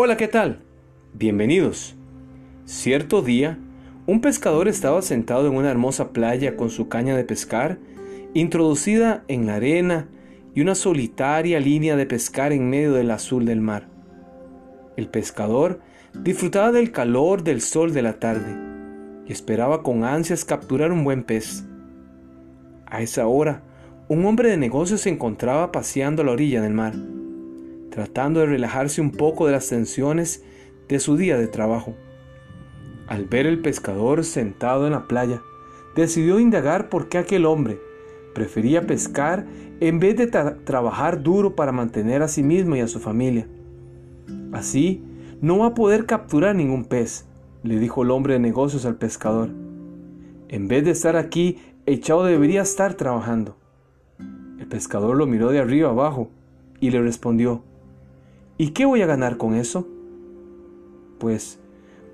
Hola, ¿qué tal? Bienvenidos. Cierto día, un pescador estaba sentado en una hermosa playa con su caña de pescar, introducida en la arena y una solitaria línea de pescar en medio del azul del mar. El pescador disfrutaba del calor del sol de la tarde y esperaba con ansias capturar un buen pez. A esa hora, un hombre de negocios se encontraba paseando a la orilla del mar tratando de relajarse un poco de las tensiones de su día de trabajo. Al ver el pescador sentado en la playa, decidió indagar por qué aquel hombre prefería pescar en vez de trabajar duro para mantener a sí mismo y a su familia. Así, no va a poder capturar ningún pez, le dijo el hombre de negocios al pescador. En vez de estar aquí, echado debería estar trabajando. El pescador lo miró de arriba abajo y le respondió, ¿Y qué voy a ganar con eso? Pues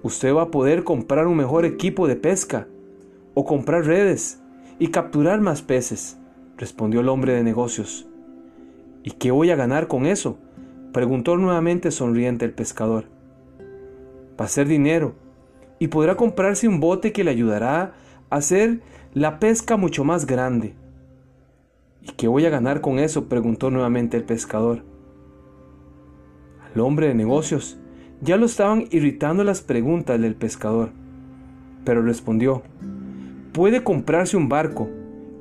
usted va a poder comprar un mejor equipo de pesca o comprar redes y capturar más peces, respondió el hombre de negocios. ¿Y qué voy a ganar con eso? preguntó nuevamente sonriente el pescador. Va a ser dinero y podrá comprarse un bote que le ayudará a hacer la pesca mucho más grande. ¿Y qué voy a ganar con eso? preguntó nuevamente el pescador. El hombre de negocios ya lo estaban irritando las preguntas del pescador, pero respondió, puede comprarse un barco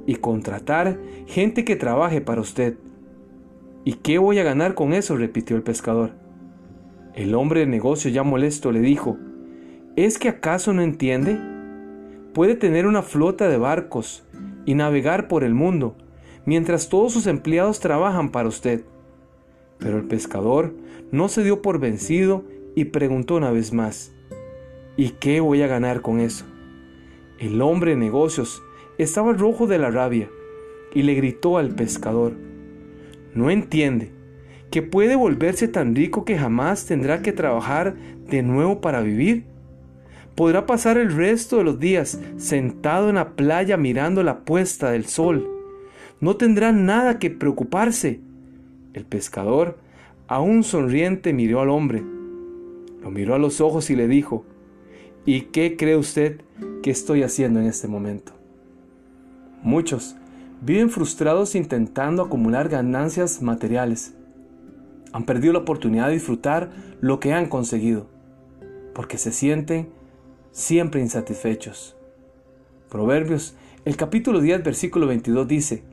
y contratar gente que trabaje para usted. ¿Y qué voy a ganar con eso? repitió el pescador. El hombre de negocios ya molesto le dijo, ¿es que acaso no entiende? Puede tener una flota de barcos y navegar por el mundo, mientras todos sus empleados trabajan para usted. Pero el pescador no se dio por vencido y preguntó una vez más, ¿y qué voy a ganar con eso? El hombre de negocios estaba rojo de la rabia y le gritó al pescador, ¿no entiende que puede volverse tan rico que jamás tendrá que trabajar de nuevo para vivir? Podrá pasar el resto de los días sentado en la playa mirando la puesta del sol. No tendrá nada que preocuparse el pescador, aún sonriente, miró al hombre, lo miró a los ojos y le dijo, ¿y qué cree usted que estoy haciendo en este momento? Muchos viven frustrados intentando acumular ganancias materiales. Han perdido la oportunidad de disfrutar lo que han conseguido, porque se sienten siempre insatisfechos. Proverbios, el capítulo 10, versículo 22 dice,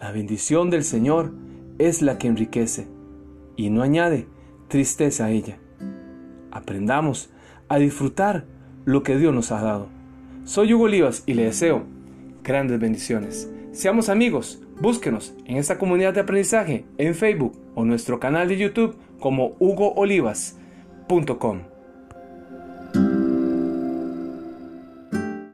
La bendición del Señor es la que enriquece y no añade tristeza a ella. Aprendamos a disfrutar lo que Dios nos ha dado. Soy Hugo Olivas y le deseo grandes bendiciones. Seamos amigos, búsquenos en esta comunidad de aprendizaje en Facebook o nuestro canal de YouTube como hugoolivas.com.